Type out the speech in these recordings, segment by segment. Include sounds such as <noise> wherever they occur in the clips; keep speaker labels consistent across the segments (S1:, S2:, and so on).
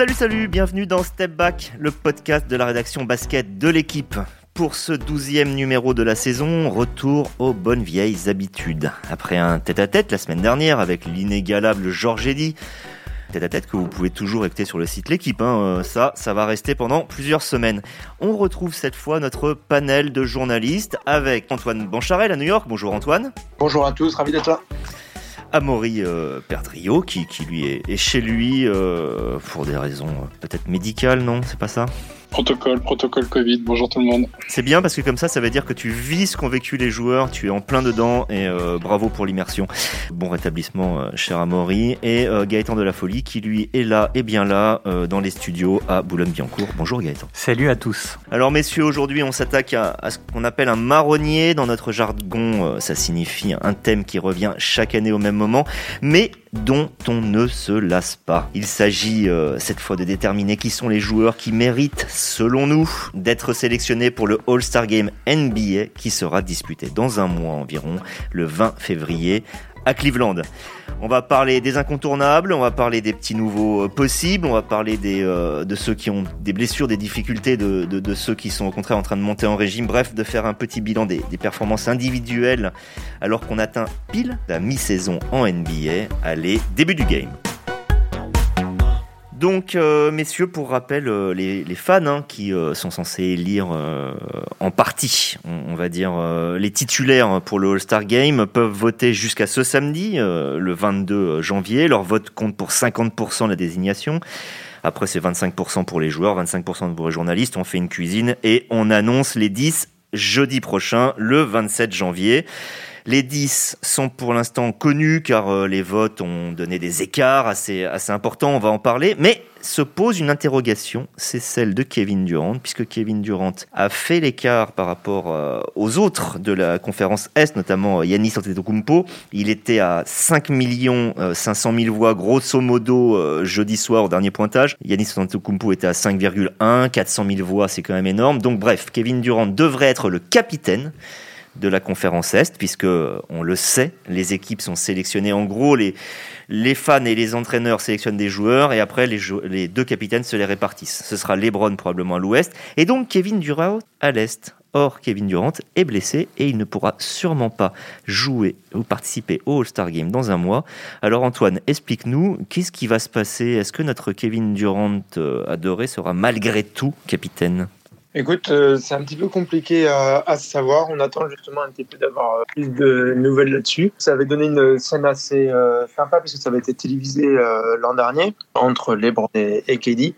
S1: Salut, salut, bienvenue dans Step Back, le podcast de la rédaction basket de l'équipe. Pour ce douzième numéro de la saison, retour aux bonnes vieilles habitudes. Après un tête-à-tête la semaine dernière avec l'inégalable Georges Eddy, tête-à-tête que vous pouvez toujours écouter sur le site L'équipe. Hein. Euh, ça, ça va rester pendant plusieurs semaines. On retrouve cette fois notre panel de journalistes avec Antoine Bancharel à New York. Bonjour Antoine.
S2: Bonjour à tous, ravi d'être là.
S1: Amaury euh, Perdrio, qui, lui est, chez lui euh, pour des raisons euh, peut-être médicales, non? C'est pas ça?
S3: Protocole, protocole Covid, bonjour tout le monde.
S1: C'est bien parce que comme ça, ça veut dire que tu vis ce qu'ont vécu les joueurs, tu es en plein dedans et euh, bravo pour l'immersion. Bon rétablissement, euh, cher Amaury. Et euh, Gaëtan de la Folie qui lui est là et bien là dans les studios à Boulogne-Billancourt. Bonjour Gaëtan.
S4: Salut à tous.
S1: Alors messieurs, aujourd'hui on s'attaque à, à, ce qu'on appelle un marronnier. Dans notre jargon, ça signifie un thème qui revient chaque année au même moment. Mais dont on ne se lasse pas. Il s'agit euh, cette fois de déterminer qui sont les joueurs qui méritent, selon nous, d'être sélectionnés pour le All-Star Game NBA qui sera disputé dans un mois environ, le 20 février à Cleveland. On va parler des incontournables, on va parler des petits nouveaux euh, possibles, on va parler euh, de ceux qui ont des blessures, des difficultés, de, ceux qui sont au contraire en train de monter en régime, bref, de faire un petit bilan des, des performances individuelles alors qu'on atteint pile la mi-saison en NBA. Allez, début du game. Donc, euh, messieurs, pour rappel, euh, les, fans hein, qui euh, sont censés lire euh, en partie, on, va dire, les titulaires pour le All-Star Game peuvent voter jusqu'à ce samedi, le 22 janvier. Leur vote compte pour 50% de la désignation. Après, c'est 25% pour les joueurs, 25% pour les journalistes. On fait une cuisine et on annonce les 10 jeudi prochain, le 27 janvier. Les 10 sont pour l'instant connus car euh, les votes ont donné des écarts assez, importants, on va en parler, mais se pose une interrogation, c'est celle de Kevin Durant, puisque Kevin Durant a fait l'écart par rapport euh, aux autres de la conférence Est, notamment Yannis Antetokounmpo. Il était à 5 millions 500 000 voix, grosso modo, euh, jeudi soir au dernier pointage. Yannis Antetokounmpo était à 5,1, 400 000 voix, c'est quand même énorme. Donc bref, Kevin Durant devrait être le capitaine de la conférence Est, puisque on le sait, les équipes sont sélectionnées en gros, les, fans et les entraîneurs sélectionnent des joueurs et après les, les deux capitaines se les répartissent. Ce sera LeBron probablement à l'Ouest et donc Kevin Durant à l'Est. Or, Kevin Durant est blessé et il ne pourra sûrement pas jouer ou participer au All-Star Game dans un mois. Alors Antoine, explique-nous, qu'est-ce qui va se passer? Est-ce que notre Kevin Durant euh, adoré sera malgré tout capitaine?
S2: Écoute, euh, c'est un petit peu compliqué à, à, savoir. On attend justement un petit peu d'avoir plus de nouvelles là-dessus. Ça avait donné une scène assez euh, sympa parce que ça avait été télévisé euh, l'an dernier entre LeBron et, et KD.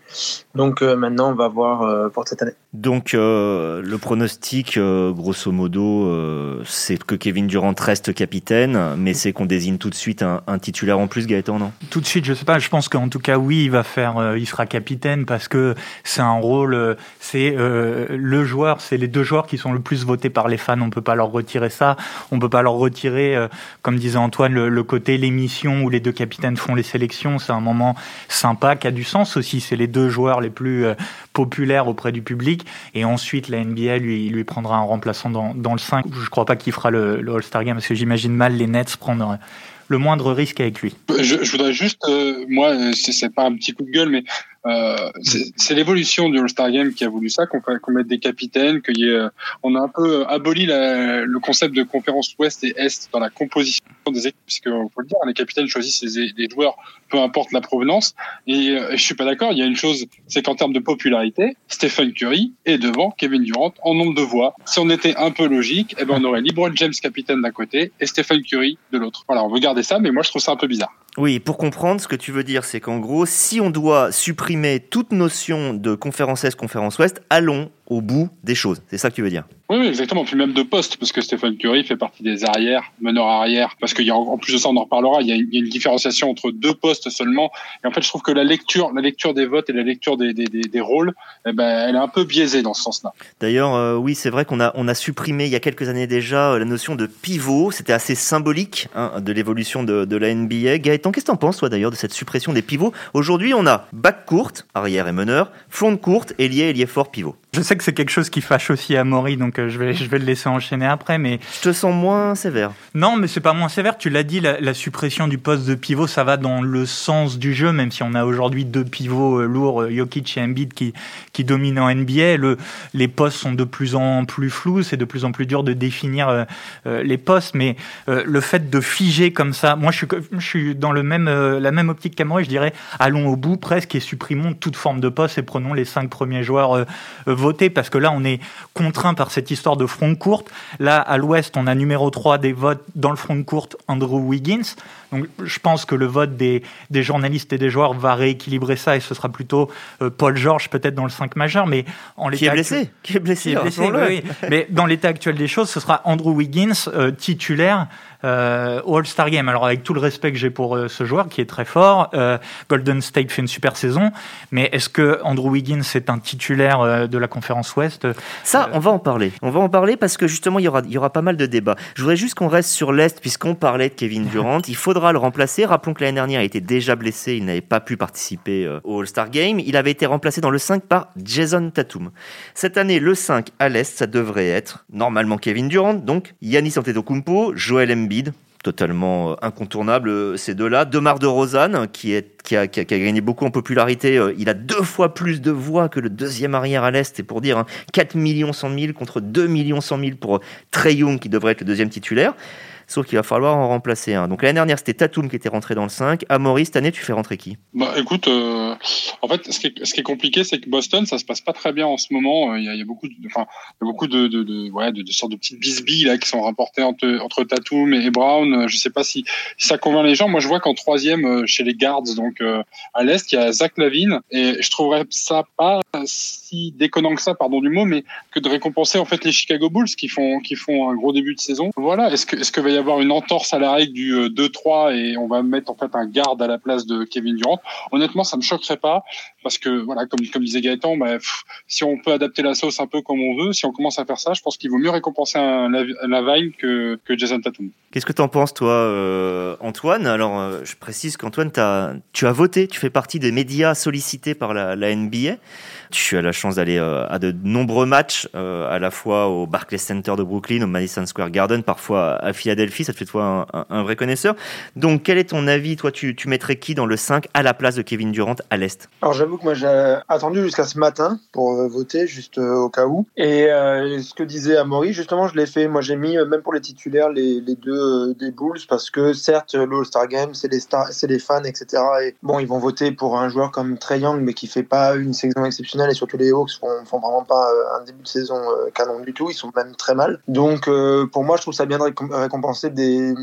S2: Donc euh, maintenant, on va voir euh, pour cette année.
S1: Donc euh, le pronostic, grosso modo, c'est que Kevin Durant reste capitaine, mais c'est qu'on désigne tout de suite un, titulaire en plus, Gaëtan, non?
S4: Tout de suite, je sais pas. Je pense qu'en tout cas, oui, il va faire, il sera capitaine parce que c'est un rôle, c'est le joueur, c'est les deux joueurs qui sont le plus votés par les fans. On peut pas leur retirer ça. On peut pas leur retirer, euh, comme disait Antoine, le, le côté l'émission où les deux capitaines font les sélections. C'est un moment sympa qui a du sens aussi. C'est les deux joueurs les plus euh, populaires auprès du public. Et ensuite, la NBA lui, lui prendra un remplaçant dans, le 5. Je crois pas qu'il fera le, le All-Star Game parce que j'imagine mal les Nets prendre le moindre risque avec lui.
S3: Je, voudrais juste, euh, moi, c'est pas un petit coup de gueule, mais euh, c'est l'évolution du All-Star Game qui a voulu ça, qu'on qu mette des capitaines, y ait, on a un peu aboli la, le concept de conférence Ouest et Est dans la composition des équipes, puisque on peut le dire, les capitaines choisissent les, les joueurs, peu importe la provenance. Et euh, je suis pas d'accord. Il y a une chose, c'est qu'en termes de popularité, Stephen Curry est devant Kevin Durant en nombre de voix. Si on était un peu logique, eh ben on aurait LeBron James capitaine d'un côté et Stephen Curry de l'autre. Voilà, on veut garder ça, mais moi je trouve ça un peu bizarre.
S1: Oui, pour comprendre, ce que tu veux dire, c'est qu'en gros, si on doit supprimer toute notion de conférence Est, conférence Ouest, allons au bout des choses. C'est ça que tu veux dire?
S3: Oui, exactement. Puis même de poste, parce que Stephen Curry fait partie des arrières, meneurs arrière. Parce qu'il y a, en plus de ça, on en reparlera, il y, a, il y, a, une différenciation entre deux postes seulement. Et en fait, je trouve que la lecture, la lecture des votes et la lecture des, des, des, des rôles, eh ben, elle est un peu biaisée dans ce sens-là.
S1: D'ailleurs, euh, oui, c'est vrai qu'on a, on a supprimé il y a quelques années déjà la notion de pivot. C'était assez symbolique hein, de l'évolution de, de, la NBA. Gaëtan, qu'est-ce que t'en penses, toi, d'ailleurs, de cette suppression des pivots? Aujourd'hui, on a back courte, arrière et meneur, front courte, ailier, ailier fort, pivot.
S4: Je sais que c'est quelque chose qui fâche aussi à Maury, donc euh, je vais, je vais le laisser enchaîner après, mais...
S1: Je te sens moins sévère.
S4: Non, mais c'est pas moins sévère. Tu l'as dit, la, suppression du poste de pivot, ça va dans le sens du jeu, même si on a aujourd'hui deux pivots euh, lourds, euh, Jokic et Embiid, qui, qui dominent en NBA. Le, les postes sont de plus en plus flous, c'est de plus en plus dur de définir les postes, mais le fait de figer comme ça, moi je suis, je suis dans le même, la même optique qu'Amory, je dirais, allons au bout presque et supprimons toute forme de poste et prenons les cinq premiers joueurs votés, parce que là on est contraint par cette histoire de front courte. Là, à l'ouest, on a numéro 3 des votes dans le front courte, Andrew Wiggins. Donc, je pense que le vote des, des, journalistes et des joueurs va rééquilibrer ça et ce sera plutôt euh, Paul George peut-être dans le 5 majeur. Mais
S1: en qui est blessé, qui est blessé,
S4: oui, Mais dans l'état actuel des choses, ce sera Andrew Wiggins euh, titulaire euh, au All-Star Game. Alors avec tout le respect que j'ai pour euh, ce joueur qui est très fort, euh, Golden State fait une super saison, mais est-ce que Andrew Wiggins est un titulaire de la conférence Ouest?
S1: Ça, on va en parler. On va en parler parce que justement il y aura, il y aura pas mal de débats. Je voudrais juste qu'on reste sur l'Est puisqu'on parlait de Kevin <laughs> Durant. il faudra le remplacer. Rappelons que l'année dernière il était déjà blessé, il n'avait pas pu participer au All-Star Game. Il avait été remplacé dans le 5 par Jason Tatum. Cette année, le 5 à l'Est, ça devrait être normalement Kevin Durant, donc Yannis Antetokounmpo, Joel Embiid totalement euh, incontournable euh, ces deux-là. Demar de qui, a, gagné beaucoup en popularité, euh, il a deux fois plus de voix que le deuxième arrière à l'Est, c'est pour dire 4 millions 100 000 contre 2 millions 100 000 pour Trey Young, qui devrait être le deuxième titulaire. Sauf qu'il va falloir en remplacer un. Donc l'année dernière, c'était Tatum qui était rentré dans le 5. Amaury, cette année, tu fais rentrer qui?
S3: Bah écoute, euh, en fait, ce qui est, compliqué, c'est que Boston, ça se passe pas très bien en ce moment. Euh, il y a, beaucoup, de, enfin, beaucoup de, de, de, ouais, de, sortes de petites bisbilles là qui sont rapportées entre, entre et Brown. Euh, je sais pas si, si ça convainc les gens. Moi, je vois qu'en troisième chez les Guards, donc à l'est, il y a Zach Lavine, et je trouverais ça pas si déconnant que ça, pardon du mot, mais que de récompenser en fait les Chicago Bulls qui font qui font un gros début de saison. Voilà. Est-ce que est-ce que va y avoir une entorse à la règle du 2-3 euh, et on va mettre en fait un garde à la place de Kevin Durant Honnêtement, ça me choquerait pas parce que voilà, comme comme disait Gaëtan, bah, si on peut adapter la sauce un peu comme on veut, si on commence à faire ça, je pense qu'il vaut mieux récompenser un, Lavine que que Jason Tatum.
S1: Qu'est-ce que tu en penses toi, euh, Antoine? Alors, euh, je précise qu'Antoine, tu as voté, tu fais partie des médias sollicités par la, NBA. Tu as la chance d'aller à de nombreux matchs, à la fois au Barclays Center de Brooklyn, au Madison Square Garden, parfois à Philadelphie. Ça te fait toi un, vrai connaisseur. Donc, quel est ton avis Toi, tu, tu, mettrais qui dans le 5 à la place de Kevin Durant à l'Est?
S2: Alors, j'avoue que moi, j'ai attendu jusqu'à ce matin pour euh, voter, juste au cas où. Et ce que disait Amaury, justement, je l'ai fait. Moi, j'ai mis, même pour les titulaires, les, deux des Bulls, parce que certes, l'All-Star Game, c'est les, c'est les fans, etc. Et bon, ils vont voter pour un joueur comme Trey Young, mais qui fait pas une saison exceptionnelle et surtout les Hawks font, font vraiment pas euh, un début de saison euh, canon du tout, ils sont même très mal. Donc euh, pour moi, je trouve ça bien de récompenser des,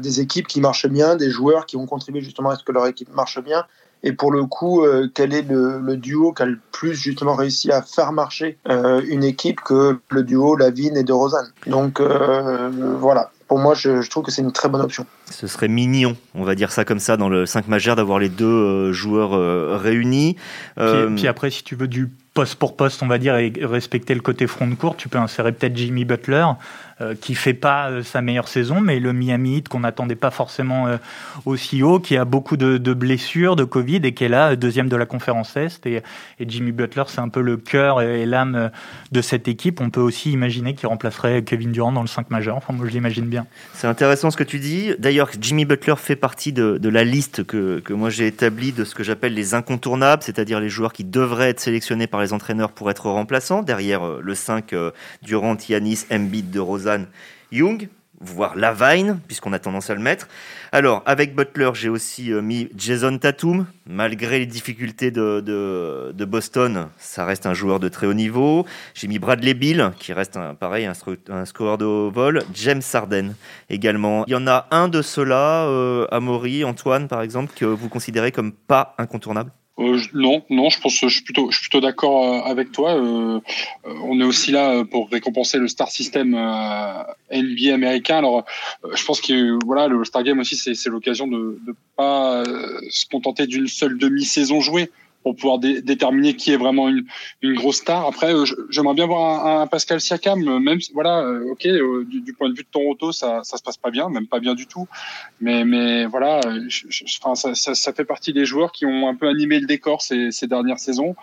S2: des équipes qui marchent bien, des joueurs qui ont contribué justement à ce que leur équipe marche bien. Et pour le coup, quel est le, duo qui a le plus justement réussi à faire marcher une équipe que le duo Lavine et de Rosanne? Donc voilà, pour moi, je, trouve que c'est une très bonne option.
S1: Ce serait mignon, on va dire ça comme ça, dans le 5 majeur, d'avoir les deux joueurs réunis.
S4: puis, après, si tu veux du poste pour poste, on va dire, et respecter le côté front de court, tu peux insérer peut-être Jimmy Butler, euh, qui fait pas euh, sa meilleure saison, mais le Miami Heat qu'on n'attendait pas forcément euh, aussi haut, qui a beaucoup de, blessures, de Covid, et qui est là, deuxième de la conférence Est. Et, Jimmy Butler, c'est un peu le cœur et, l'âme de cette équipe. On peut aussi imaginer qu'il remplacerait Kevin Durant dans le 5 majeur. Enfin, moi, je l'imagine bien.
S1: C'est intéressant ce que tu dis. D'ailleurs, Jimmy Butler fait partie de, de la liste que, que moi j'ai établie de ce que j'appelle les incontournables, c'est-à-dire les joueurs qui devraient être sélectionnés par les entraîneurs pour être remplaçants. Derrière le 5, Durant, Yanis, Embiid, De Rosa Young, voire Lavine, puisqu'on a tendance à le mettre. Alors, avec Butler, j'ai aussi euh, mis Jason Tatum. Malgré les difficultés de, Boston, ça reste un joueur de très haut niveau. J'ai mis Bradley Bill, qui reste un, pareil, un, scoreur de haut vol. James Sarden également. Il y en a un de ceux-là, euh, Amaury, Antoine, par exemple, que vous considérez comme pas incontournable?
S3: Euh, non, non, je pense, je suis plutôt, je suis plutôt d'accord euh, avec toi. Euh, on est aussi là pour récompenser le star system NBA américain. Alors, je pense que voilà, le Star Game aussi, c'est l'occasion de ne pas se contenter d'une seule demi-saison jouée pour pouvoir déterminer qui est vraiment une, une grosse star. Après, euh, j'aimerais bien voir un, un, Pascal Siakam, euh, même voilà, euh, ok, du, point de vue de Toronto, ça, ça se passe pas bien, même pas bien du tout. Mais, mais voilà, je, enfin, ça, ça, ça, fait partie des joueurs qui ont un peu animé le décor ces, ces dernières saisons.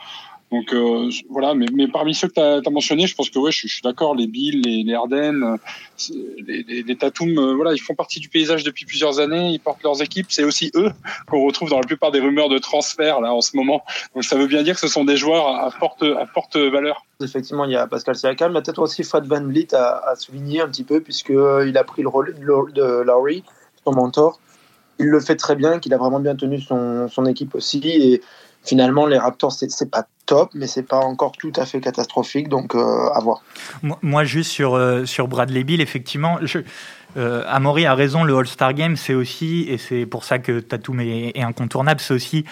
S3: Donc euh, voilà, mais, parmi ceux que tu as, mentionnés, je pense que ouais, je, suis d'accord, les Bills, les, les Ardennes, euh, les, les, Tatum, euh, voilà, ils font partie du paysage depuis plusieurs années, ils portent leurs équipes, c'est aussi eux <laughs> qu'on retrouve dans la plupart des rumeurs de transfert là en ce moment. Donc ça veut bien dire que ce sont des joueurs à forte, à forte valeur.
S2: Effectivement, il y a Pascal Siakam, mais peut-être aussi Fred Van Vliet à, à souligner un petit peu puisqu'il a pris le rôle de Lowry, son mentor. Il le fait très bien, qu'il a vraiment bien tenu son, son équipe aussi et finalement les Raptors c'est pas top mais c'est pas encore tout à fait catastrophique donc euh, à voir
S4: moi juste sur euh, sur Bradley Bill effectivement je, euh, Amaury a raison le All-Star Game c'est aussi et c'est pour ça que Tatum est, incontournable c'est aussi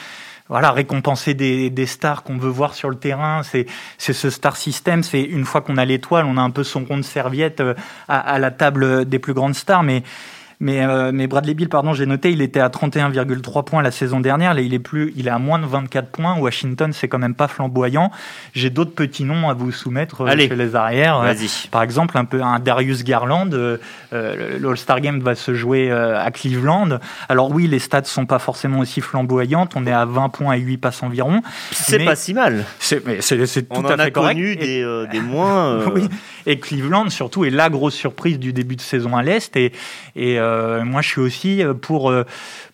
S4: voilà, récompenser des, des stars qu'on veut voir sur le terrain. C'est, ce star system. C'est une fois qu'on a l'étoile, on a un peu son rond de serviette à, à, la table des plus grandes stars. Mais mais, euh, mais Bradley Bill, pardon, j'ai noté, il était à 31,3 points la saison dernière. Là, il est plus, il est à moins de 24 points. Washington, c'est quand même pas flamboyant. J'ai d'autres petits noms à vous soumettre euh,
S1: Allez,
S4: chez les arrières.
S1: Vas-y.
S4: Par exemple, un peu un Darius Garland. Euh, L'All-Star Game va se jouer euh, à Cleveland. Alors oui, les stats sont pas forcément aussi flamboyantes. On est à 20 points et 8 passes environ.
S1: C'est pas si mal.
S4: C'est tout
S1: On
S4: à
S1: en
S4: fait correct.
S1: connu des, euh, des moins. <laughs> euh,
S4: oui. Et Cleveland, surtout, est la grosse surprise du début de saison à l'Est. Et, et euh, moi, je suis aussi pour, euh,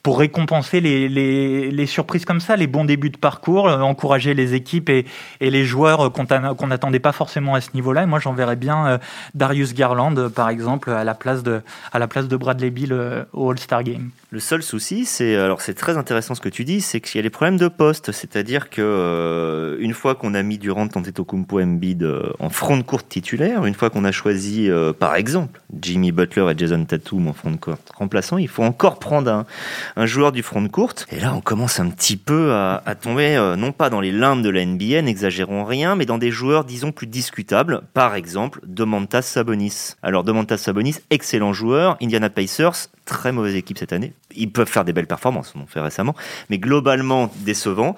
S4: pour récompenser les, les, surprises comme ça, les bons débuts de parcours, euh, encourager les équipes et, et les joueurs qu'on n'attendait pas forcément à ce niveau-là. Moi, j'enverrais bien euh, Darius Garland, euh, par exemple, à la place de, à la place de Bradley Bill au All-Star Game.
S1: Le seul souci, c'est alors c'est très intéressant ce que tu dis, c'est qu'il y a les problèmes de poste, c'est-à-dire que une fois qu'on a mis Durant, Antetokounmpo, Embiid euh, en front de courte titulaire, une fois qu'on a choisi par exemple Jimmy Butler et Jason Tatum en front de courte remplaçant, il faut encore prendre un, un joueur du front de courte. Et là, on commence un petit peu à, tomber euh, non pas dans les limbes de la NBA, n'exagérons rien, mais dans des joueurs disons plus discutables. Par exemple, Domantas Sabonis. Alors Domantas Sabonis, excellent joueur, Indiana Pacers, très mauvaise équipe cette année. Ils peuvent faire des belles performances, on en fait récemment, mais globalement décevant.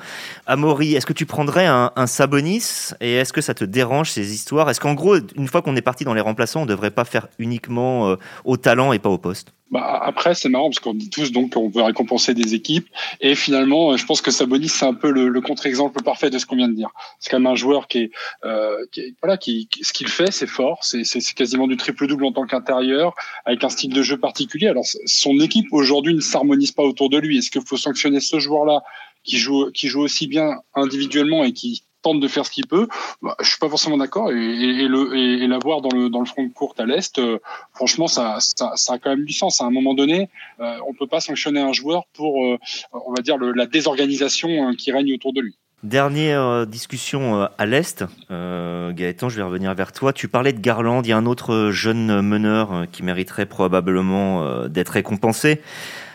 S1: Amaury, est-ce que tu prendrais un, un Sabonis et est-ce que ça te dérange ces histoires? Est-ce qu'en gros, une fois qu'on est parti dans les remplaçants, on ne devrait pas faire uniquement euh, au talent et pas au poste?
S3: Bah, après, c'est marrant parce qu'on dit tous donc qu'on veut récompenser des équipes. Et finalement, je pense que Sabonis, c'est un peu le, le contre-exemple parfait de ce qu'on vient de dire. C'est quand même un joueur qui est, euh, qui est- voilà, qui, qui- ce qu'il fait, c'est fort. C'est, c'est, c'est quasiment du triple-double en tant qu'intérieur, avec un style de jeu particulier. Alors, son équipe aujourd'hui ne s'harmonise pas autour de lui. Est-ce qu'il faut sanctionner ce joueur-là qui joue, qui joue aussi bien individuellement et qui tente de faire ce qu'il peut bah, Je suis pas forcément d'accord. Et, et, et l'avoir dans le, front de courte à l'est, euh, franchement, ça, a quand même du sens. À un moment donné, euh, on peut pas sanctionner un joueur pour, euh, on va dire, la désorganisation euh, qui règne autour de lui.
S1: Dernière euh, discussion à l'Est. Gaëtan, je vais revenir vers toi. Tu parlais de Garland. Il y a un autre jeune meneur qui mériterait probablement d'être récompensé.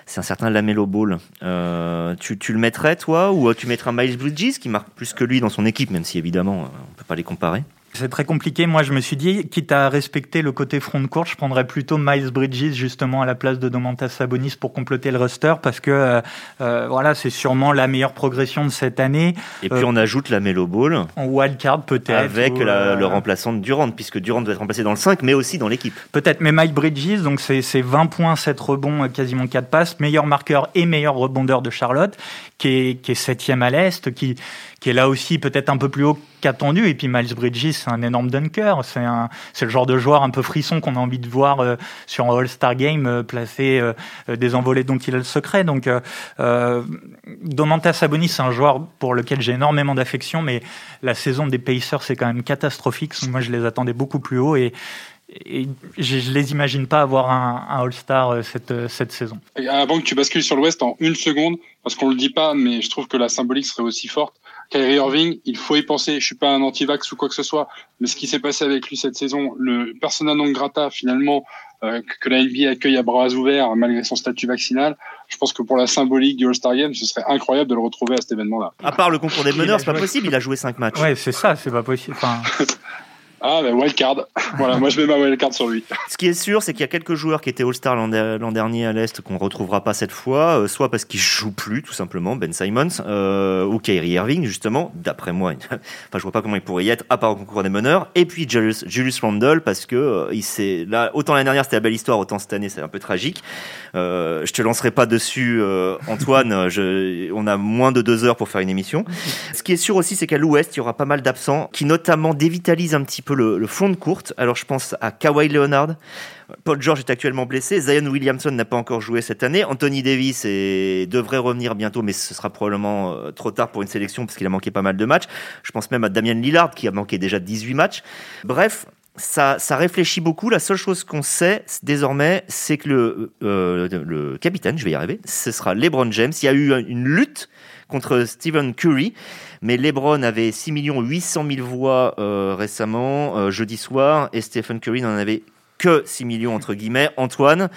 S1: C'est un certain Lamelo Ball. Euh, tu, tu le mettrais, toi, ou euh, tu mettrais un Miles Bridges qui marque plus que lui dans son équipe, même si évidemment, euh, on peut pas les comparer?
S4: C'est très compliqué. Moi, je me suis dit, quitte à respecter le côté front de court, je prendrais plutôt Miles Bridges justement à la place de Domantas Sabonis pour compléter le roster parce que euh, euh, voilà, c'est sûrement la meilleure progression de cette année.
S1: Et puis
S4: Euh,
S1: on ajoute Lamelo Ball
S4: En wildcard peut-être.
S1: avec
S4: ou,
S1: la- le remplaçant de Durant, puisque Durant doit être remplacé dans le 5, mais aussi dans l'équipe.
S4: Peut-être, mais Mike Bridges, donc c'est c'est 20 points, 7 rebonds, quasiment 4 passes, meilleur marqueur et meilleur rebondeur de Charlotte, qui est, qui est septième à l'Est, qui, qui est là aussi peut-être un peu plus haut qu'attendu. Et puis Miles Bridges, c'est un énorme dunker. C'est un, c'est le genre de joueur un peu frisson qu'on a envie de voir euh, sur un All-Star Game euh, placer euh, euh, des envolées dont il a le secret. Donc, euh, euh, Domantas Sabonis, c'est un joueur pour lequel j'ai énormément d'affection, mais la saison des Pacers, c'est quand même catastrophique. Moi, je les attendais beaucoup plus haut et et je, je les imagine pas avoir un, un All-Star cette, cette saison.
S3: Avant que tu bascules sur l'Ouest en une seconde, parce qu'on le dit pas, mais je trouve que la symbolique serait aussi forte. Kyrie Irving, il faut y penser. Je suis pas un anti-vax ou quoi que ce soit, mais ce qui s'est passé avec lui cette saison, le persona non grata finalement euh, que- la NBA accueille à bras ouverts malgré son statut vaccinal, je pense que pour la symbolique du All-Star Game, ce serait incroyable de le retrouver à cet événement-là.
S1: À part le concours des meneurs, c'est pas possible, il a joué 5 matchs.
S4: Ouais, c'est ça, c'est pas possible. Enfin, <laughs>
S3: Ah, ben wildcard. voilà, moi je mets ma wildcard sur lui.
S1: Ce qui est sûr, c'est qu'il y a quelques joueurs qui étaient All-Star l'an dernier à l'Est qu'on ne retrouvera pas cette fois, euh, soit parce qu'ils jouent plus, tout simplement, Ben Simons, euh, ou Kyrie Irving, justement, d'après moi. <laughs> enfin, je vois pas comment il pourrait y être, à part au concours des meneurs. Et puis Julius, Julius Randle, parce que euh, il là, autant l'année dernière c'était la belle histoire, autant cette année c'est un peu tragique. Je te lancerai pas dessus, Antoine. <laughs> on a moins de deux heures pour faire une émission. Ce qui est sûr aussi, c'est qu'à l'Ouest, il y aura pas mal d'absents qui notamment dévitalisent un petit peu le, fond de courte. Alors je pense à Kawhi Leonard. Paul George est actuellement blessé. Zion Williamson n'a pas encore joué cette année. Anthony Davis devrait revenir bientôt, mais ce sera probablement euh, trop tard pour une sélection parce qu'il a manqué pas mal de matchs. Je pense même à Damien Lillard qui a manqué déjà 18 matchs. Bref, ça, réfléchit beaucoup. La seule chose qu'on sait désormais, c'est que le, euh, le capitaine, je vais y arriver, ce sera LeBron James. Il y a eu une lutte contre Stephen Curry. Mais LeBron avait 6 800 000 voix euh, récemment, euh, jeudi soir, et Stephen Curry n'en avait que 6 millions, entre guillemets. Antoine,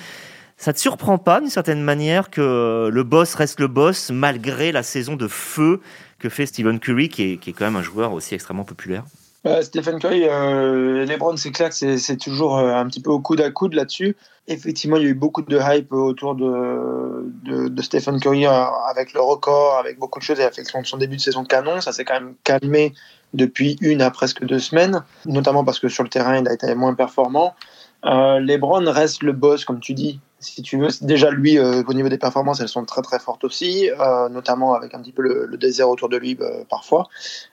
S1: ça te surprend pas d'une certaine manière que le boss reste le boss malgré la saison de feu que fait Stephen Curry, qui est, qui est quand même un joueur aussi extrêmement populaire?
S2: Bah, Stephen Curry, euh, LeBron, c'est clair que c'est toujours euh, un petit peu au coude à coude là-dessus. Effectivement, il y a eu beaucoup de hype autour de, de, de, Stephen Curry euh, avec le record, avec beaucoup de choses. Il a fait son début de saison canon. Ça s'est quand même calmé depuis une à presque deux semaines, notamment parce que sur le terrain, il a été moins performant. Euh, LeBron reste le boss, comme tu dis, si tu veux. Déjà, lui, euh, au niveau des performances, elles sont très très fortes aussi, euh, notamment avec un petit peu le, désert autour de lui euh, parfois.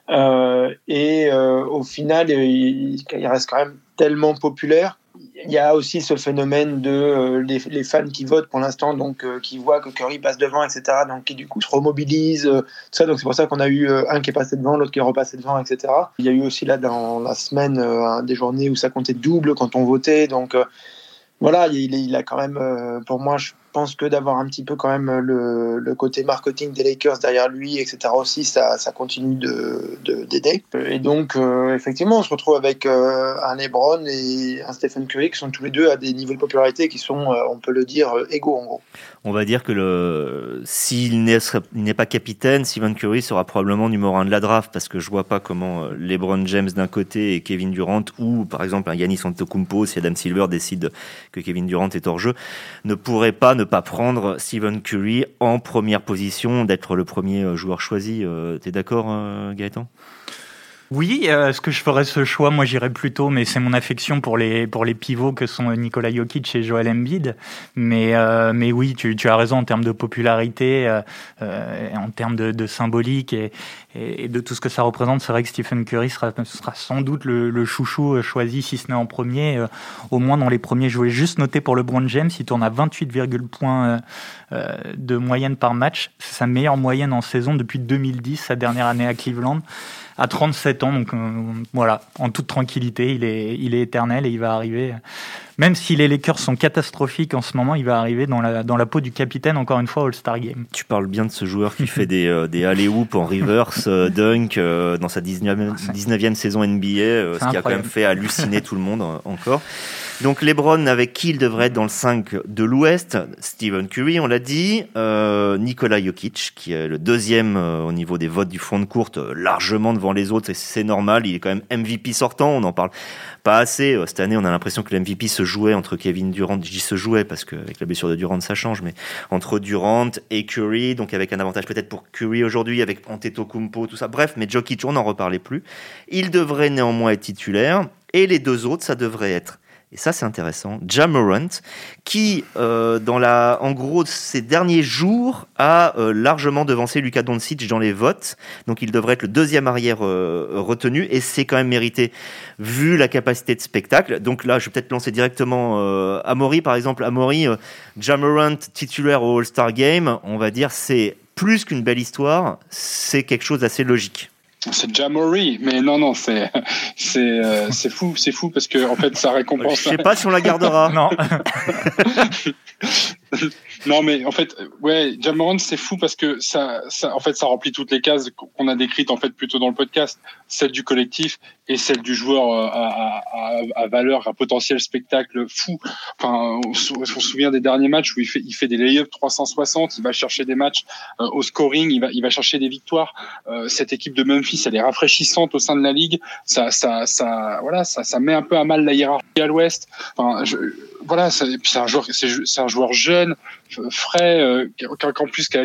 S2: Euh, et au final, il, reste quand même tellement populaire. Il y a aussi ce phénomène de les, fans qui votent pour l'instant, donc qui voient que Curry passe devant, etc. Donc qui du coup se remobilisent. tout ça, donc c'est pour ça qu'on a eu un qui est passé devant, l'autre qui est repassé devant, etc. Il y a eu aussi là dans la semaine des journées où ça comptait double quand on votait, donc voilà, il, il, a quand même, euh, pour moi, je pense que d'avoir un petit peu quand même le, le, côté marketing des Lakers derrière lui, etc. aussi, ça, ça continue de d'aider. Et donc, euh, effectivement, on se retrouve avec euh, un LeBron et un Stephen Curry qui sont tous les deux à des niveaux de popularité qui sont, euh, on peut le dire, égaux en gros.
S1: On va dire que s'il n'est pas capitaine, Stephen Curry sera probablement numéro un de la draft parce que je vois pas comment euh, LeBron James d'un côté et Kevin Durant ou par exemple un Giannis Antetokounmpo si Adam Silver décide que Kevin Durant est hors jeu ne pourrait pas ne pas prendre Stephen Curry en première position, d'être le premier euh, joueur choisi. Euh, t'es d'accord, Gaëtan?
S4: Oui, euh, est-ce que je ferais ce choix? Moi, j'irais plutôt, mais c'est mon affection pour les pour les pivots que sont Nikola Jokic et Joel Embiid. Mais euh, mais oui, tu, tu as raison en termes de popularité, euh, euh en termes de, de symbolique et, et, de tout ce que ça représente. C'est vrai que Stephen Curry sera sera sans doute le, le chouchou choisi, si ce n'est en premier, euh, au moins dans les premiers. Je voulais juste noter pour le LeBron James, il tourne à 28, points euh, de moyenne par match. C'est sa meilleure moyenne en saison depuis 2010, sa dernière année à Cleveland à 37 ans. Donc euh, voilà, en toute tranquillité, il est, il est éternel et il va arriver. Même si les Lakers sont catastrophiques en ce moment, il va arriver dans la, dans la peau du capitaine, encore une fois, All-Star Game.
S1: Tu parles bien de ce joueur qui fait des, euh, des alley-oop en reverse, euh, dunk, euh, dans sa 19e, 19e saison NBA, euh, ce qui a quand même fait halluciner tout le monde encore. Donc LeBron avec qui il devrait être dans le 5 de l'Ouest? Stephen Curry, on l'a dit. Nikola Jokic, qui est le deuxième au niveau des votes du fond de courte, largement devant les autres, c'est normal. Il est quand même MVP sortant, on n'en parle pas assez. Cette année, on a l'impression que le MVP se jouait entre Kevin Durant, dis se jouait parce qu'avec la blessure de Durant, ça change, mais entre Durant et Curry, donc avec un avantage peut-être pour Curry aujourd'hui, avec Antetokounmpo, tout ça. Bref, mais Jokic, on n'en reparlait plus. Il devrait néanmoins être titulaire. Et les deux autres, ça devrait être et ça c'est intéressant, Jamorant, qui euh, dans la, en gros ces derniers jours a euh, largement devancé Luka Doncic dans les votes, donc il devrait être le deuxième arrière euh, retenu. Et c'est quand même mérité vu la capacité de spectacle. Donc là je vais peut-être lancer directement Amori par exemple, Amori, Jamorant titulaire au All-Star Game, on va dire c'est plus qu'une belle histoire, c'est quelque chose d'assez logique.
S3: C'est Jamori, mais non, non, c'est c'est euh, c'est fou, c'est fou parce que en fait, ça <laughs> récompense.
S1: Je sais pas si on la gardera.
S4: non. <laughs> <laughs> <laughs>
S3: non, mais en fait, ouais, Jamoran, c'est fou parce que ça, ça, en fait, ça remplit toutes les cases qu'on a décrites en fait plutôt dans le podcast, celle du collectif et celle du joueur euh, à, valeur, à potentiel spectacle fou. Enfin, on, se souvient des derniers matchs où il fait, il fait des lay-ups 360, il va chercher des matchs euh, au scoring, il va, il va chercher des victoires. Euh, cette équipe de Memphis, elle est rafraîchissante au sein de la ligue. Ça, ça, ça, voilà, ça, ça met un peu à mal la hiérarchie à l'Ouest. Enfin, je, voilà, c'est un joueur, c'est un joueur jeune, frais, euh, qu'en plus qui,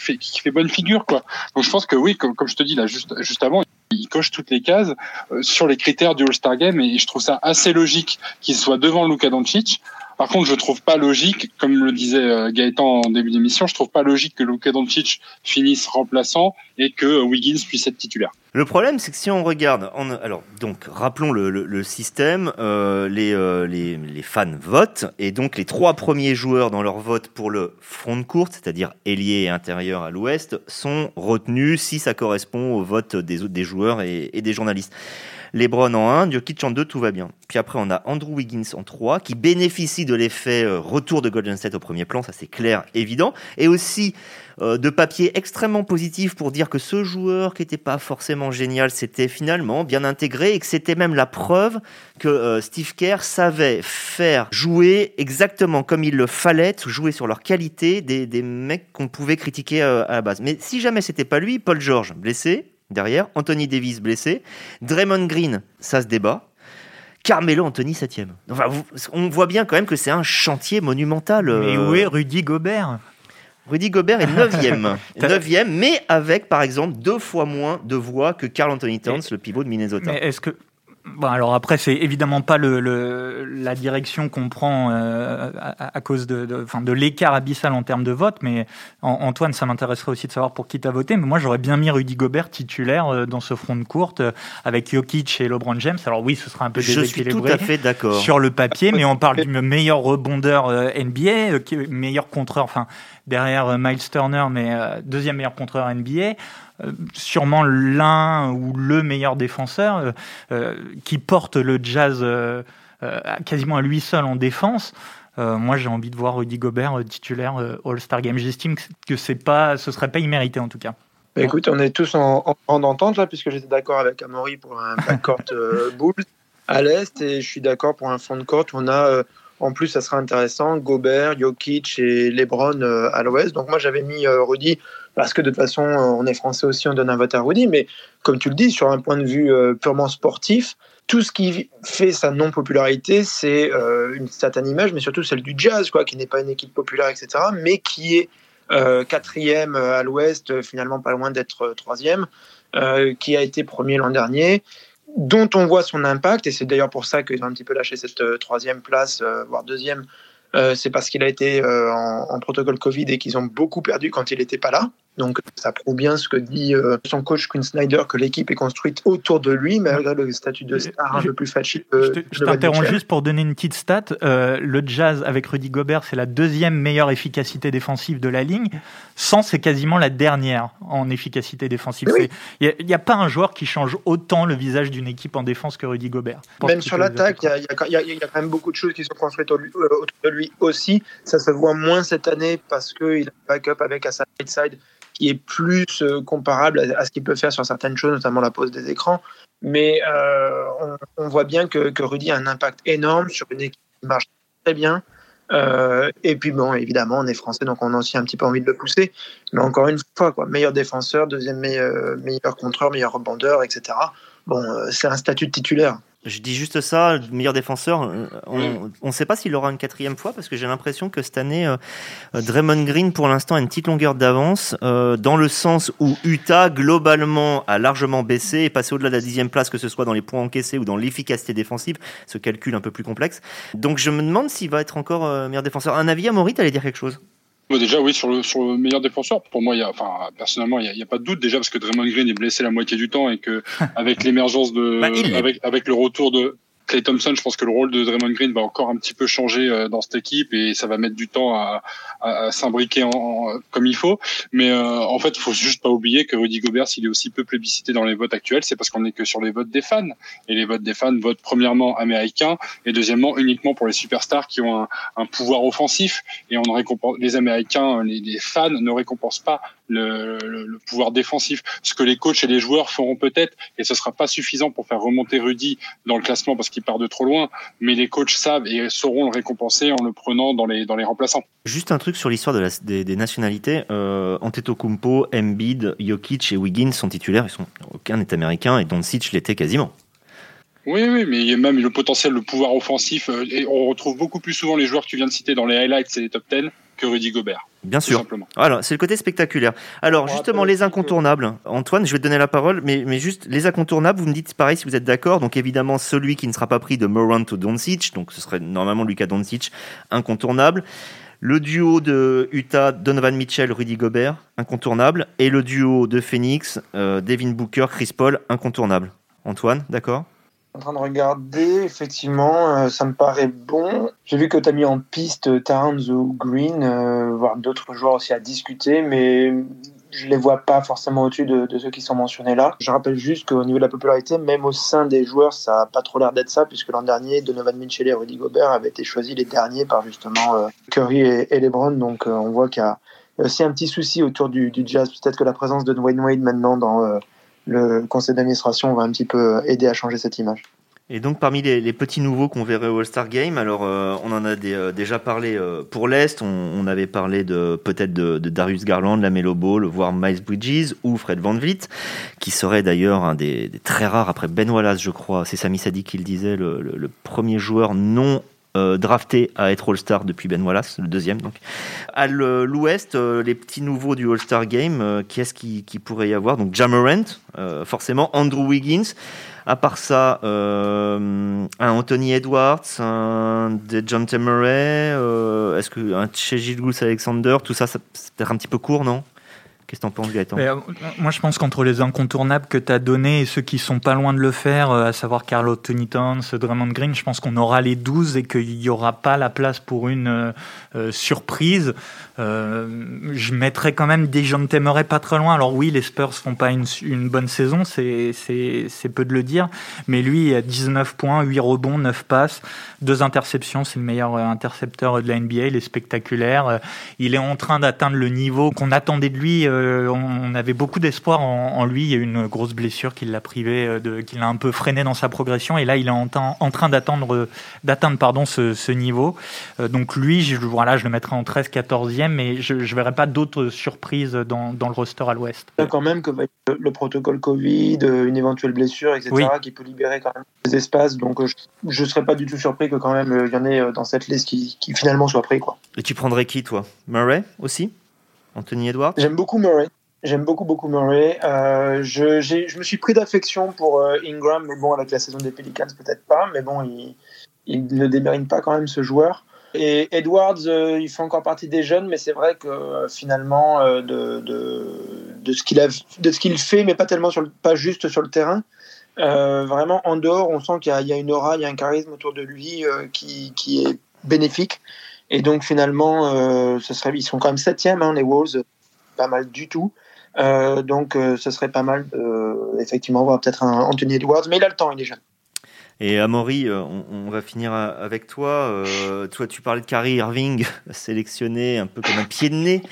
S3: fait, qui fait bonne figure, quoi. Donc je pense que oui, comme, comme je te dis là juste, juste avant, il coche toutes les cases euh, sur les critères du All-Star Game et je trouve ça assez logique qu'il soit devant Luka Doncic. Par contre, je trouve pas logique, comme le disait euh, Gaëtan en début d'émission, je trouve pas logique que Luka Doncic finisse remplaçant et que Wiggins puisse être titulaire.
S1: Le problème, c'est que si on regarde, alors donc rappelons le, système, euh, les, euh, les, les, fans votent et donc les trois premiers joueurs dans leur vote pour le front de courte, c'est-à-dire ailier et intérieur à l'ouest, sont retenus si ça correspond au vote des des joueurs et des journalistes. LeBron en 1, Jokic en 2, tout va bien. Puis après, on a Andrew Wiggins en 3, qui bénéficie de l'effet euh, retour de Golden State au premier plan, ça c'est clair, évident. Et aussi euh, de papier extrêmement positif pour dire que ce joueur qui n'était pas forcément génial, c'était finalement bien intégré et que c'était même la preuve que euh, Steve Kerr savait faire jouer exactement comme il le fallait, jouer sur leur qualité des, mecs qu'on pouvait critiquer à la base. Mais si jamais c'était pas lui, Paul George blessé, derrière, Anthony Davis blessé, Draymond Green, ça se débat. Carmelo Anthony 7 Enfin, on voit bien quand même que c'est un chantier monumental.
S4: Mais où est Rudy Gobert?
S1: Rudy Gobert est 9e. 9e, <laughs> mais avec, par exemple, deux fois moins de voix que Carl Anthony Towns, le pivot de Minnesota.
S4: Mais est-ce que Bon, alors après, c'est évidemment pas le, le, la direction qu'on prend euh, à, cause de, de, enfin, de l'écart abyssal en termes de vote, mais Antoine, ça m'intéresserait aussi de savoir pour qui tu as voté. Mais moi, j'aurais bien mis Rudy Gobert titulaire euh, dans ce front de courte euh, avec Jokic et LeBron James. Alors oui, ce sera un peu déséquilibré.
S1: Je suis tout à fait d'accord.
S4: Sur le papier, mais on parle <laughs> du meilleur rebondeur NBA, meilleur contreur, enfin, derrière Miles Turner, mais deuxième meilleur contreur NBA. Euh, sûrement l'un ou le meilleur défenseur euh, euh, qui porte le jazz quasiment à lui seul en défense. moi, j'ai envie de voir Rudy Gobert titulaire All-Star Game. J'estime que c'est pas, ce serait pas immérité en tout cas.
S2: Bah, écoute, on est tous en, en, entente là, puisque j'étais d'accord avec Amaury pour un backcourt <laughs> Bulls à l'est, et je suis d'accord pour un front de court. On a, en plus, ça sera intéressant, Gobert, Jokic et LeBron à l'ouest. Donc moi, j'avais mis Rudy parce que de toute façon, on est français aussi, on donne un vote à Rudy, mais comme tu le dis, sur un point de vue euh, purement sportif, tout ce qui fait sa non-popularité, c'est euh, une certaine image, mais surtout celle du jazz, quoi, qui n'est pas une équipe populaire, etc., mais qui est euh, quatrième à l'ouest, finalement pas loin d'être troisième, qui a été premier l'an dernier, dont on voit son impact, et c'est d'ailleurs pour ça qu'ils ont un petit peu lâché cette troisième place, voire deuxième, c'est parce qu'il a été en, en, protocole Covid et qu'ils ont beaucoup perdu quand il n'était pas là. Donc ça prouve bien ce que dit euh, son coach Quinn Snyder, que l'équipe est construite autour de lui, malgré le statut de star un peu plus fâché.
S4: je t'interromps juste pour donner une petite stat. Euh, le Jazz avec Rudy Gobert, c'est la deuxième meilleure efficacité défensive de la ligne. Sans, c'est quasiment la dernière en efficacité défensive. Il n'y a, pas un joueur qui change autant le visage d'une équipe en défense que Rudy Gobert.
S2: Même sur l'attaque, il y, a quand même beaucoup de choses qui sont construites autour de lui aussi. Ça se voit moins cette année parce qu'il a backup avec Assad Side qui est plus euh, comparable à, ce qu'il peut faire sur certaines choses, notamment la pose des écrans. Mais euh, on, voit bien que, que, Rudy a un impact énorme sur une équipe qui marche très bien. Euh, et puis bon, évidemment, on est français, donc on a aussi un petit peu envie de le pousser. Mais encore une fois, quoi, meilleur défenseur, deuxième meilleur, meilleur contreur, meilleur rebondeur, etc. Bon, c'est un statut de titulaire.
S1: Je dis juste ça, meilleur défenseur. Euh, on ne sait pas s'il aura une quatrième fois parce que j'ai l'impression que cette année, euh, euh, Draymond Green pour l'instant a une petite longueur d'avance dans le sens où Utah globalement a largement baissé et passé au-delà de la dixième place, que ce soit dans les points encaissés ou dans l'efficacité défensive, ce calcul un peu plus complexe. Donc je me demande s'il va être encore meilleur défenseur. Un avis à Maury, allais dire quelque chose
S3: déjà, oui, sur le, sur le meilleur défenseur, pour moi, il y a, enfin, personnellement, il n'y a, a, pas de doute. Déjà parce que Draymond Green est blessé la moitié du temps et que <laughs> avec l'émergence de, bah, avec, avec le retour de, Clay Thompson, je pense que le rôle de Draymond Green va encore un petit peu changer dans cette équipe et ça va mettre du temps à, à, s'imbriquer en, comme il faut. Mais en fait, il faut juste pas oublier que Rudy Gobert, s'il est aussi peu plébiscité dans les votes actuels, c'est parce qu'on n'est que sur les votes des fans. Et les votes des fans votent premièrement américains et deuxièmement uniquement pour les superstars qui ont un, un pouvoir offensif. Et on récompense les Américains, les, les fans ne récompensent pas le, le, pouvoir défensif. Ce que les coachs et les joueurs feront peut-être, et ce sera pas suffisant pour faire remonter Rudy dans le classement parce qu'il part de trop loin, mais les coachs savent et sauront le récompenser en le prenant dans les, dans les remplaçants.
S1: Juste un truc sur l'histoire de des, des, nationalités. Euh, Antetokounmpo, Embiid, Jokic et Wiggins sont titulaires. Ils sont, aucun n'est américain et Doncic l'était quasiment.
S3: Oui, oui, mais il y a même le potentiel, le pouvoir offensif. Euh, et on retrouve beaucoup plus souvent les joueurs que tu viens de citer dans les highlights et les top 10 que Rudy Gobert.
S1: Bien sûr. Alors, c'est le côté spectaculaire. Alors, justement, les incontournables. Antoine, je vais te donner la parole, mais, mais juste les incontournables, vous me dites pareil si vous êtes d'accord. Donc, évidemment, celui qui ne sera pas pris de Morant ou Doncic, donc ce serait normalement Lucas Doncic, incontournable. Le duo de Utah, Donovan Mitchell, Rudy Gobert, incontournable. Et le duo de Phoenix, euh, Devin Booker, Chris Paul, incontournable. Antoine, d'accord?
S2: En train de regarder, effectivement, euh, ça me paraît bon. J'ai vu que tu as mis en piste Towns ou Green, euh, voire d'autres joueurs aussi à discuter, mais je les vois pas forcément au-dessus de, ceux qui sont mentionnés là. Je rappelle juste qu'au niveau de la popularité, même au sein des joueurs, ça n'a pas trop l'air d'être ça, puisque l'an dernier, Donovan Mitchell et Rudy Gobert avaient été choisis les derniers par justement euh, Curry et, LeBron, donc on voit qu'il y a aussi un petit souci autour du, du Jazz. Peut-être que la présence de Dwayne Wade maintenant dans le conseil d'administration va un petit peu aider à changer cette image.
S1: Et donc parmi les, petits nouveaux qu'on verrait au All-Star Game, alors euh, on en a euh, déjà parlé euh, pour l'Est, on, avait parlé de peut-être de, Darius Garland, la Melo Ball, voire Miles Bridges ou Fred Van Vliet, qui serait d'ailleurs un des, très rares, après Ben Wallace je crois, c'est Sami Sadi qui le disait, le, premier joueur non drafté à être All-Star depuis Ben Wallace, le deuxième donc. À l'ouest, les petits nouveaux du All-Star Game, qui est-ce qui, pourrait y avoir? Donc Jamarant, forcément, Andrew Wiggins, à part ça, euh, un Anthony Edwards, un John euh, est-ce que un chez Alexander, tout ça, c'est peut-être un petit peu court, non? Qu'est-ce que t'en penses, Gaëtan?
S4: Euh, Moi, je pense qu'entre les incontournables que tu as donnés et ceux qui sont pas loin de le faire, à savoir Carlo Tony Towns, Draymond Green, je pense qu'on aura les 12 et qu'il n'y aura pas la place pour une surprise. Euh, je mettrais quand même des gens Temeray pas très loin. Alors oui, les Spurs font pas une, bonne saison, c'est peu de le dire, mais lui a 19 points, 8 rebonds, 9 passes, 2 interceptions, c'est le meilleur euh, intercepteur de la NBA, il est spectaculaire. Euh, il est en train d'atteindre le niveau qu'on attendait de lui. On avait beaucoup d'espoir en, lui. Il y a eu une grosse blessure qui l'a privé, de, qui l'a un peu freiné dans sa progression, et là il est en, en train d'attendre d'atteindre pardon ce, ce niveau. Donc lui, je, voilà, je le mettrais en 13, 14e mais je ne verrai pas d'autres surprises dans, dans, le roster à l'ouest.
S2: Il y a quand même que le protocole Covid, une éventuelle blessure, etc., qui peut libérer quand même des espaces. Donc je ne serais pas du tout surpris que quand même il y en ait euh, dans cette liste qui, qui finalement soit pris. Quoi.
S1: Et tu prendrais qui, toi? Murray aussi? Anthony Edwards?
S2: J'aime beaucoup Murray. J'aime beaucoup, beaucoup Murray. Euh, je, je, me suis pris d'affection pour euh, Ingram, mais bon, avec la saison des Pelicans, peut-être pas. Mais bon, il, il ne démérite pas quand même ce joueur. Et Edwards, euh, il fait encore partie des jeunes, mais c'est vrai que finalement, de, de, de, ce qu'il a, fait, mais pas tellement sur pas juste sur le terrain, vraiment en dehors, on sent qu'il y, y, a une aura, il y a un charisme autour de lui qui, qui, est bénéfique. Et donc finalement, ce serait, ils sont quand même septième, hein, les Wolves, pas mal du tout. donc ce serait pas mal, effectivement, voir peut-être un Anthony Edwards, mais il a le temps, il est jeune.
S1: Et Amaury, euh, on, va finir avec toi. Euh, toi, tu parlais de Kyrie Irving, <laughs> sélectionné un peu comme un pied de nez.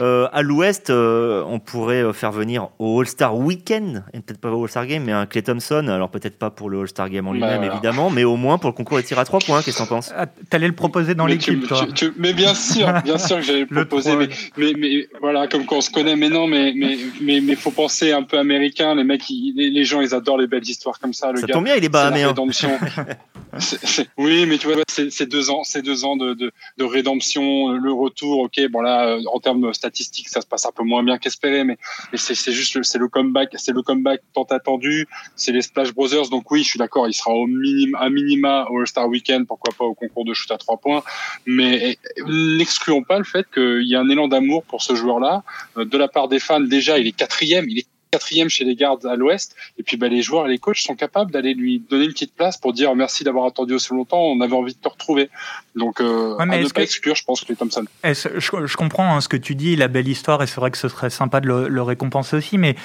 S1: Euh, à l'Ouest, on pourrait faire venir au All-Star Weekend, et peut-être pas au All-Star Game, mais un Clay Thompson. Alors peut-être pas pour le All-Star Game en lui-même, bah, évidemment, mais au moins pour le concours des tirs à trois points. Qu'est-ce que t'en penses?
S4: Ah, T'allais le proposer dans l'équipe, toi.
S3: mais bien sûr, <laughs> bien sûr que j'allais le proposer. mais, mais, voilà, comme quand on se connaît, mais non, mais mais mais, mais faut penser un peu américain. Les mecs, les, gens, ils adorent les belles histoires comme ça. Le
S1: ça tombe bien, il est bahaméen. <laughs>
S3: oui, mais tu vois, c'est deux ans, c'est deux ans de, de, de, rédemption, le retour. Ok, bon là, euh, en termes statistiques, ça se passe un peu moins bien qu'espéré, mais, c'est juste, c'est le comeback, c'est le comeback tant attendu. C'est les Splash Brothers, donc oui, je suis d'accord, il sera au minima, à minima au All Star Weekend, pourquoi pas au concours de shoot à trois points. Mais n'excluons pas le fait qu'il y a un élan d'amour pour ce joueur-là euh, de la part des fans. Déjà, il est quatrième, il est quatrième chez les gardes à l'Ouest. Et puis bah, les joueurs et les coachs sont capables d'aller lui donner une petite place pour dire merci d'avoir attendu aussi longtemps, on avait envie de te retrouver. Donc euh, à ne pas exclure, je pense, que les Thompson.
S4: Je, je, comprends hein, ce que tu dis, la belle histoire, et c'est vrai que ce serait sympa de le, le récompenser aussi, mais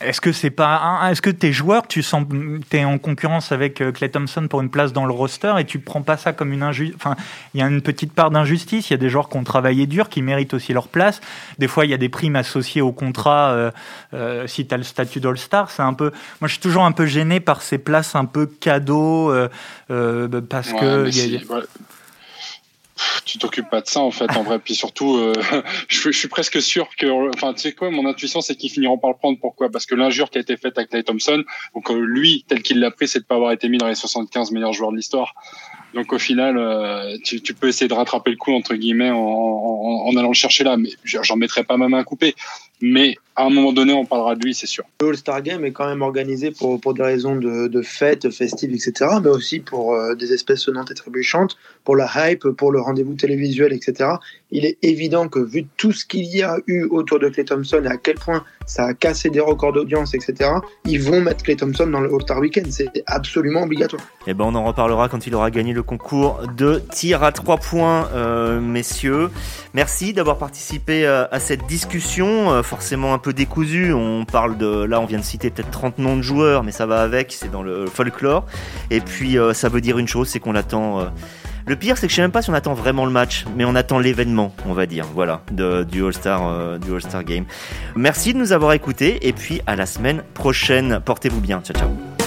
S4: est-ce que c'est pas est-ce que tes joueurs tu sens es en concurrence avec euh, Clay Thompson pour une place dans le roster et tu prends pas ça comme une injustice enfin il y a une petite part d'injustice il y a des joueurs qui ont travaillé dur qui méritent aussi leur place. Des fois il y a des primes associées au contrat euh, euh, si tu as le statut d'All-Star c'est un peu moi je suis toujours un peu gêné par ces places un peu cadeaux parce que
S3: tu t'occupes pas de ça en fait en vrai. Puis surtout euh, <laughs> je, suis presque sûr que enfin tu sais quoi mon intuition c'est qu'ils finiront par le prendre. Pourquoi? Parce que l'injure qui a été faite à Clay Thompson donc euh, lui tel qu'il l'a pris c'est de pas avoir été mis dans les 75 meilleurs joueurs de l'histoire. Donc au final euh, tu, tu, peux essayer de rattraper le coup entre guillemets en, en, en allant le chercher là. Mais j'en mettrai pas ma main coupée mais à un moment donné, on parlera de lui, c'est sûr.
S2: Le All-Star Game est quand même organisé pour, pour des raisons de, de fêtes, festives, etc., mais aussi pour euh, des espèces sonnantes et trébuchantes, pour la hype, pour le rendez-vous télévisuel, etc. Il est évident que vu tout ce qu'il y a eu autour de Clay Thompson et à quel point ça a cassé des records d'audience, etc., ils vont mettre Clay Thompson dans le All-Star Weekend. C'est absolument obligatoire.
S1: Et eh ben, on en reparlera quand il aura gagné le concours de tir à trois points, euh, messieurs. Merci d'avoir participé euh, à cette discussion, forcément un peu décousu. On parle de, là, on vient de citer peut-être 30 noms de joueurs, mais ça va avec, c'est dans le folklore. Et puis, euh, ça veut dire une chose, c'est qu'on attend. Euh, le pire, c'est que je sais même pas si on attend vraiment le match, mais on attend l'événement, on va dire, voilà, euh, du All-Star Game. Merci de nous avoir écoutés, et puis à la semaine prochaine. Portez-vous bien. Ciao, ciao.